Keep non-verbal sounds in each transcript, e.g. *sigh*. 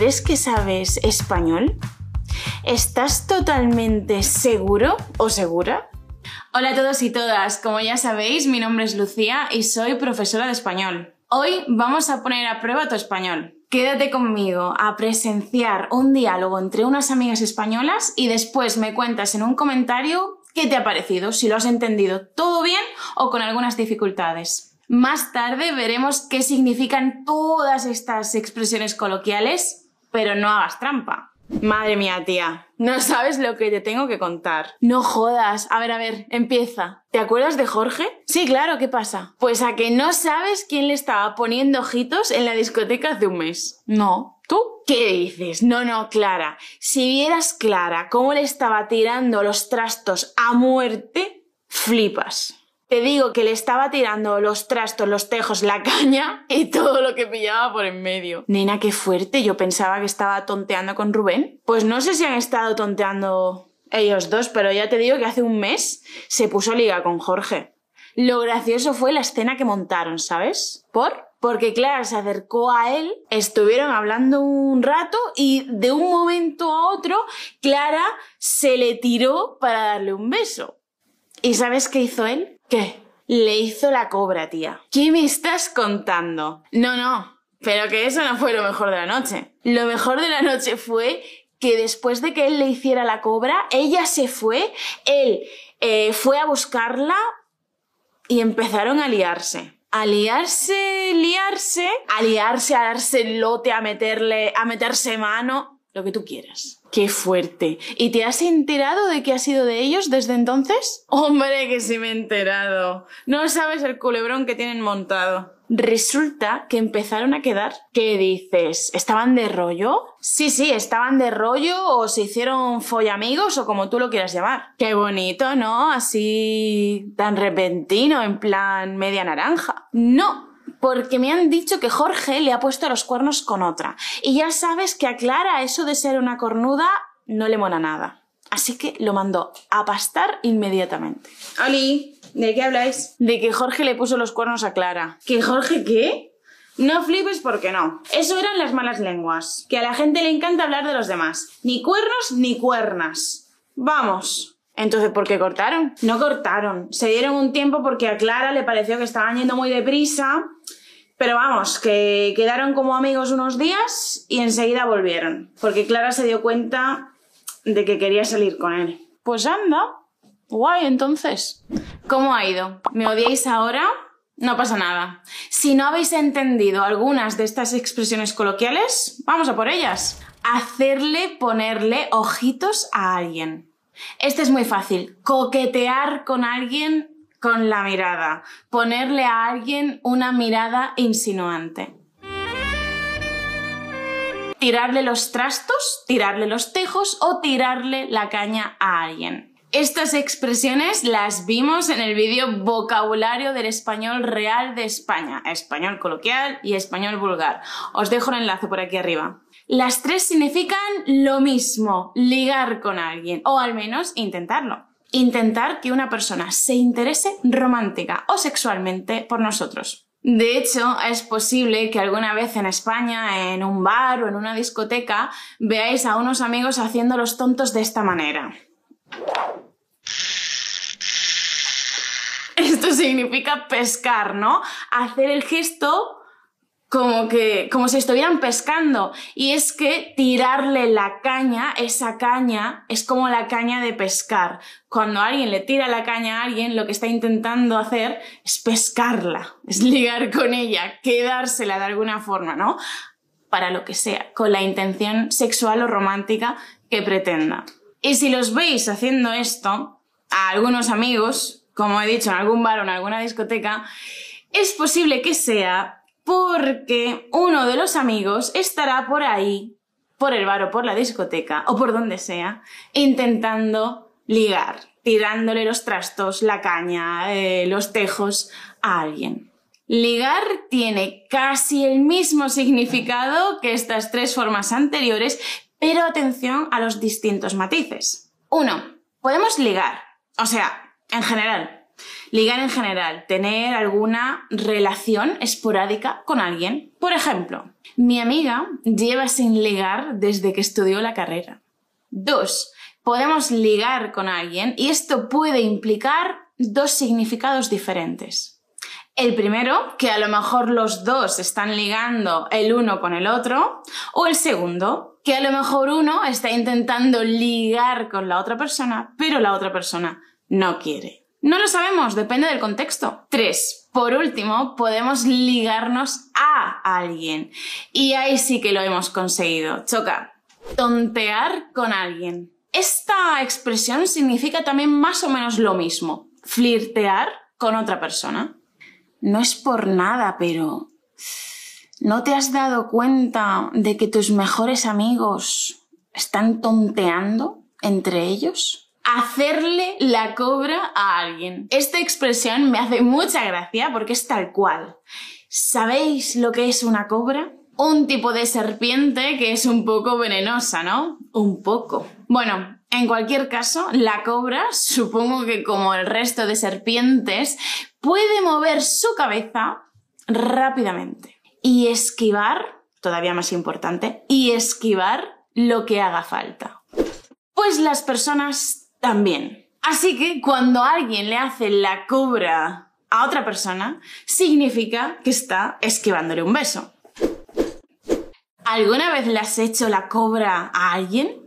¿crees que sabes español? ¿Estás totalmente seguro o segura? Hola a todos y todas, como ya sabéis, mi nombre es Lucía y soy profesora de español. Hoy vamos a poner a prueba tu español. Quédate conmigo a presenciar un diálogo entre unas amigas españolas y después me cuentas en un comentario qué te ha parecido, si lo has entendido todo bien o con algunas dificultades. Más tarde veremos qué significan todas estas expresiones coloquiales, pero no hagas trampa. Madre mía, tía, no sabes lo que te tengo que contar. No jodas. A ver, a ver, empieza. ¿Te acuerdas de Jorge? Sí, claro, ¿qué pasa? Pues a que no sabes quién le estaba poniendo ojitos en la discoteca hace un mes. No. ¿Tú? ¿Qué dices? No, no, Clara. Si vieras Clara cómo le estaba tirando los trastos a muerte, flipas. Te digo que le estaba tirando los trastos, los tejos, la *laughs* caña y todo lo que pillaba por en medio. Nena, qué fuerte. Yo pensaba que estaba tonteando con Rubén. Pues no sé si han estado tonteando ellos dos, pero ya te digo que hace un mes se puso liga con Jorge. Lo gracioso fue la escena que montaron, ¿sabes? ¿Por? Porque Clara se acercó a él, estuvieron hablando un rato y de un momento a otro Clara se le tiró para darle un beso. ¿Y sabes qué hizo él? ¿Qué? Le hizo la cobra, tía. ¿Qué me estás contando? No, no. Pero que eso no fue lo mejor de la noche. Lo mejor de la noche fue que después de que él le hiciera la cobra, ella se fue, él eh, fue a buscarla y empezaron a liarse. A liarse, liarse, a liarse, a darse lote, a meterle, a meterse mano, lo que tú quieras. Qué fuerte. ¿Y te has enterado de qué ha sido de ellos desde entonces? Hombre, que sí me he enterado. No sabes el culebrón que tienen montado. Resulta que empezaron a quedar. ¿Qué dices? ¿Estaban de rollo? Sí, sí, estaban de rollo o se hicieron follamigos o como tú lo quieras llamar. Qué bonito, ¿no? Así tan repentino, en plan media naranja. No, porque me han dicho que Jorge le ha puesto los cuernos con otra. Y ya sabes que a Clara eso de ser una cornuda no le mola nada. Así que lo mandó a pastar inmediatamente. Ali, ¿de qué habláis? De que Jorge le puso los cuernos a Clara. ¿Que Jorge qué? No flipes porque no. Eso eran las malas lenguas. Que a la gente le encanta hablar de los demás. Ni cuernos ni cuernas. Vamos. Entonces, ¿por qué cortaron? No cortaron. Se dieron un tiempo porque a Clara le pareció que estaban yendo muy deprisa. Pero vamos, que quedaron como amigos unos días y enseguida volvieron. Porque Clara se dio cuenta de que quería salir con él. Pues anda. Guay, entonces. ¿Cómo ha ido? ¿Me odiáis ahora? No pasa nada. Si no habéis entendido algunas de estas expresiones coloquiales, vamos a por ellas. Hacerle ponerle ojitos a alguien. Este es muy fácil. Coquetear con alguien con la mirada. Ponerle a alguien una mirada insinuante. Tirarle los trastos, tirarle los tejos o tirarle la caña a alguien. Estas expresiones las vimos en el vídeo Vocabulario del Español Real de España, español coloquial y español vulgar. Os dejo el enlace por aquí arriba. Las tres significan lo mismo, ligar con alguien, o al menos intentarlo. Intentar que una persona se interese romántica o sexualmente por nosotros. De hecho, es posible que alguna vez en España, en un bar o en una discoteca, veáis a unos amigos haciendo los tontos de esta manera. Esto significa pescar, ¿no? Hacer el gesto como que, como si estuvieran pescando. Y es que tirarle la caña, esa caña, es como la caña de pescar. Cuando alguien le tira la caña a alguien, lo que está intentando hacer es pescarla, es ligar con ella, quedársela de alguna forma, ¿no? Para lo que sea, con la intención sexual o romántica que pretenda. Y si los veis haciendo esto, a algunos amigos, como he dicho, en algún bar o en alguna discoteca, es posible que sea porque uno de los amigos estará por ahí, por el bar o por la discoteca, o por donde sea, intentando ligar, tirándole los trastos, la caña, eh, los tejos a alguien. Ligar tiene casi el mismo significado que estas tres formas anteriores, pero atención a los distintos matices. Uno, podemos ligar, o sea, en general, Ligar en general, tener alguna relación esporádica con alguien. Por ejemplo, mi amiga lleva sin ligar desde que estudió la carrera. Dos, podemos ligar con alguien y esto puede implicar dos significados diferentes. El primero, que a lo mejor los dos están ligando el uno con el otro, o el segundo, que a lo mejor uno está intentando ligar con la otra persona, pero la otra persona no quiere. No lo sabemos, depende del contexto. Tres, por último, podemos ligarnos a alguien. Y ahí sí que lo hemos conseguido. Choca. Tontear con alguien. Esta expresión significa también más o menos lo mismo. Flirtear con otra persona. No es por nada, pero... ¿No te has dado cuenta de que tus mejores amigos están tonteando entre ellos? Hacerle la cobra a alguien. Esta expresión me hace mucha gracia porque es tal cual. ¿Sabéis lo que es una cobra? Un tipo de serpiente que es un poco venenosa, ¿no? Un poco. Bueno, en cualquier caso, la cobra, supongo que como el resto de serpientes, puede mover su cabeza rápidamente y esquivar, todavía más importante, y esquivar lo que haga falta. Pues las personas también. Así que cuando alguien le hace la cobra a otra persona, significa que está esquivándole un beso. ¿Alguna vez le has hecho la cobra a alguien?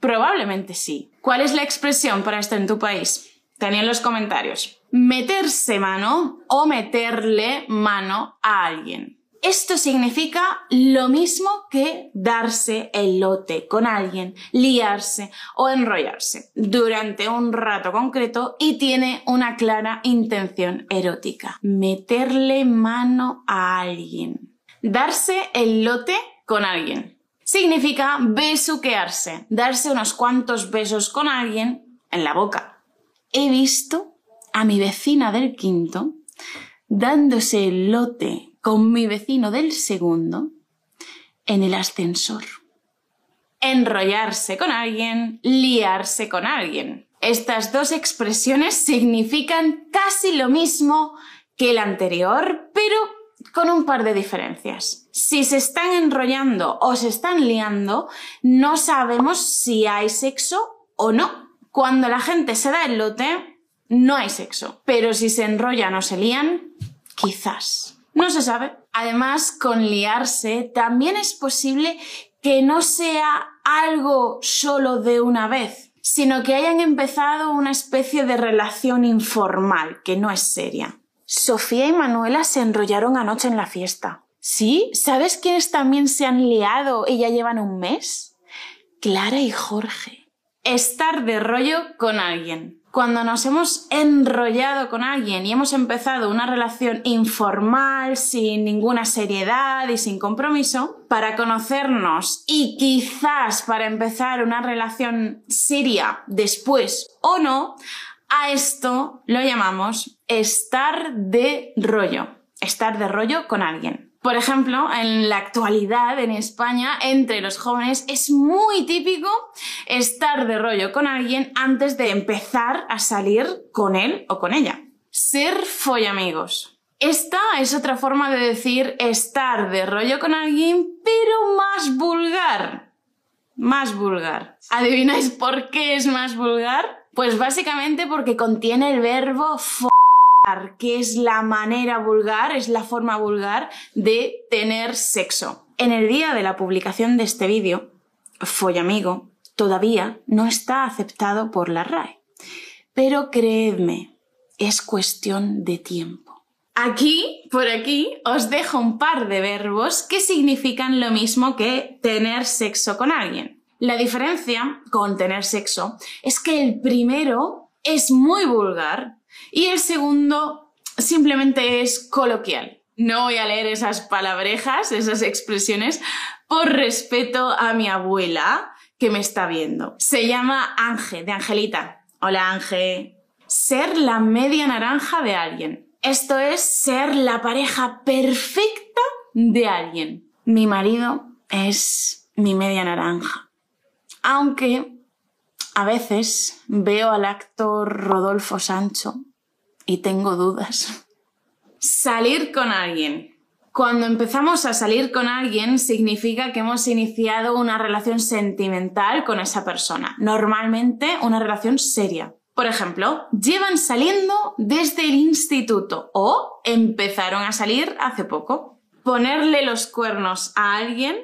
Probablemente sí. ¿Cuál es la expresión para esto en tu país? Tenía en los comentarios. Meterse mano o meterle mano a alguien. Esto significa lo mismo que darse el lote con alguien, liarse o enrollarse durante un rato concreto y tiene una clara intención erótica. Meterle mano a alguien. Darse el lote con alguien. Significa besuquearse, darse unos cuantos besos con alguien en la boca. He visto a mi vecina del quinto dándose el lote con mi vecino del segundo en el ascensor. Enrollarse con alguien, liarse con alguien. Estas dos expresiones significan casi lo mismo que el anterior, pero con un par de diferencias. Si se están enrollando o se están liando, no sabemos si hay sexo o no. Cuando la gente se da el lote, no hay sexo. Pero si se enrollan o se lían, quizás. No se sabe. Además, con liarse también es posible que no sea algo solo de una vez, sino que hayan empezado una especie de relación informal, que no es seria. Sofía y Manuela se enrollaron anoche en la fiesta. ¿Sí? ¿Sabes quiénes también se han liado y ya llevan un mes? Clara y Jorge. Estar de rollo con alguien cuando nos hemos enrollado con alguien y hemos empezado una relación informal, sin ninguna seriedad y sin compromiso, para conocernos y quizás para empezar una relación seria después o no, a esto lo llamamos estar de rollo, estar de rollo con alguien. Por ejemplo, en la actualidad en España, entre los jóvenes, es muy típico estar de rollo con alguien antes de empezar a salir con él o con ella. Ser follamigos. Esta es otra forma de decir estar de rollo con alguien, pero más vulgar. Más vulgar. ¿Adivináis por qué es más vulgar? Pues básicamente porque contiene el verbo que es la manera vulgar, es la forma vulgar de tener sexo. En el día de la publicación de este vídeo, Follamigo todavía no está aceptado por la RAE. Pero creedme, es cuestión de tiempo. Aquí, por aquí, os dejo un par de verbos que significan lo mismo que tener sexo con alguien. La diferencia con tener sexo es que el primero es muy vulgar y el segundo simplemente es coloquial. No voy a leer esas palabrejas, esas expresiones, por respeto a mi abuela que me está viendo. Se llama Ángel, de Angelita. Hola Ángel. Ser la media naranja de alguien. Esto es ser la pareja perfecta de alguien. Mi marido es mi media naranja. Aunque a veces veo al actor Rodolfo Sancho y tengo dudas. Salir con alguien. Cuando empezamos a salir con alguien significa que hemos iniciado una relación sentimental con esa persona. Normalmente una relación seria. Por ejemplo, llevan saliendo desde el instituto o empezaron a salir hace poco. Ponerle los cuernos a alguien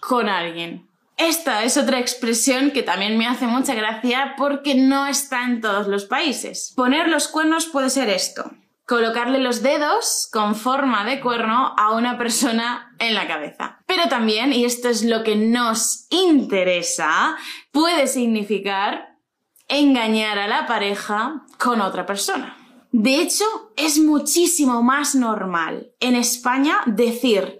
con alguien. Esta es otra expresión que también me hace mucha gracia porque no está en todos los países. Poner los cuernos puede ser esto. Colocarle los dedos con forma de cuerno a una persona en la cabeza. Pero también, y esto es lo que nos interesa, puede significar engañar a la pareja con otra persona. De hecho, es muchísimo más normal en España decir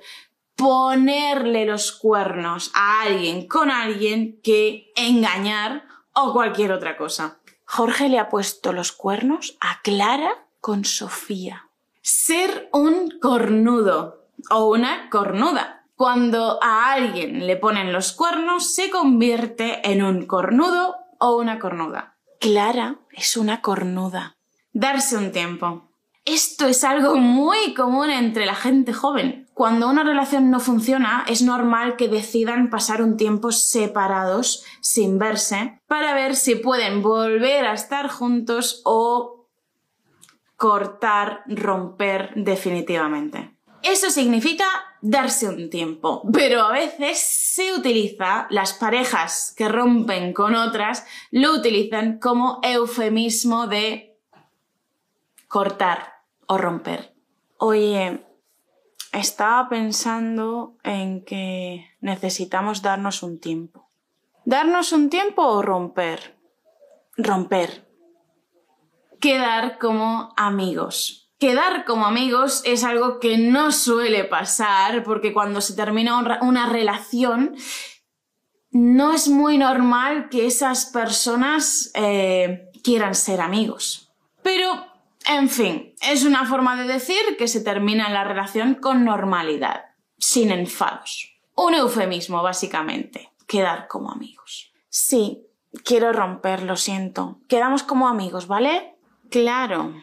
ponerle los cuernos a alguien con alguien que engañar o cualquier otra cosa. Jorge le ha puesto los cuernos a Clara con Sofía. Ser un cornudo o una cornuda. Cuando a alguien le ponen los cuernos se convierte en un cornudo o una cornuda. Clara es una cornuda. Darse un tiempo. Esto es algo muy común entre la gente joven. Cuando una relación no funciona, es normal que decidan pasar un tiempo separados, sin verse, para ver si pueden volver a estar juntos o cortar, romper definitivamente. Eso significa darse un tiempo, pero a veces se utiliza, las parejas que rompen con otras, lo utilizan como eufemismo de cortar, o romper. Oye, estaba pensando en que necesitamos darnos un tiempo. ¿Darnos un tiempo o romper? Romper. Quedar como amigos. Quedar como amigos es algo que no suele pasar porque cuando se termina una relación no es muy normal que esas personas eh, quieran ser amigos. Pero en fin, es una forma de decir que se termina la relación con normalidad, sin enfados. Un eufemismo, básicamente. Quedar como amigos. Sí, quiero romper, lo siento. Quedamos como amigos, ¿vale? Claro.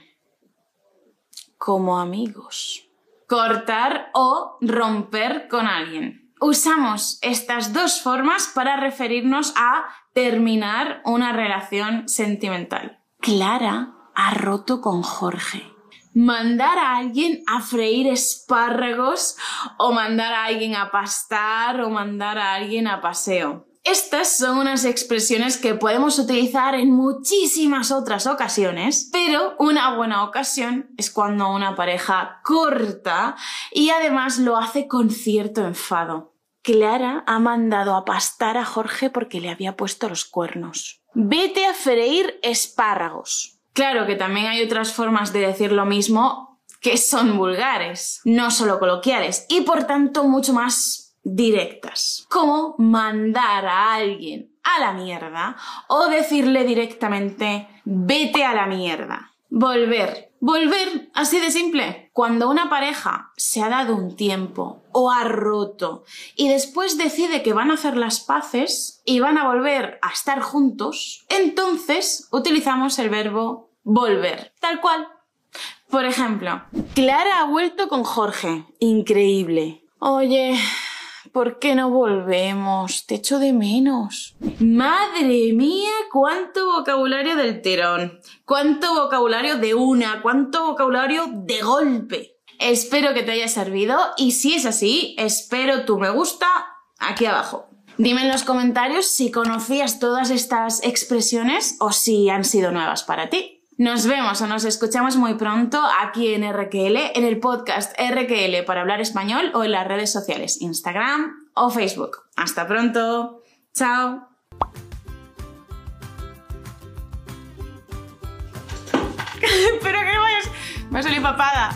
Como amigos. Cortar o romper con alguien. Usamos estas dos formas para referirnos a terminar una relación sentimental. Clara ha roto con Jorge. Mandar a alguien a freír espárragos o mandar a alguien a pastar o mandar a alguien a paseo. Estas son unas expresiones que podemos utilizar en muchísimas otras ocasiones, pero una buena ocasión es cuando una pareja corta y además lo hace con cierto enfado. Clara ha mandado a pastar a Jorge porque le había puesto los cuernos. Vete a freír espárragos. Claro que también hay otras formas de decir lo mismo que son vulgares, no solo coloquiales, y por tanto mucho más directas, como mandar a alguien a la mierda o decirle directamente vete a la mierda. Volver. Volver, así de simple. Cuando una pareja se ha dado un tiempo o ha roto y después decide que van a hacer las paces y van a volver a estar juntos, entonces utilizamos el verbo volver. Tal cual. Por ejemplo, Clara ha vuelto con Jorge. Increíble. Oye, ¿por qué no volvemos? Te echo de menos. Madre mía, cuánto vocabulario del tirón. Cuánto vocabulario de una. Cuánto vocabulario de golpe. Espero que te haya servido y si es así, espero tu me gusta aquí abajo. Dime en los comentarios si conocías todas estas expresiones o si han sido nuevas para ti. Nos vemos o nos escuchamos muy pronto aquí en RQL, en el podcast RQL para hablar español o en las redes sociales, Instagram o Facebook. Hasta pronto. Chao. *laughs* Pero que vayas. Me ha salido papada.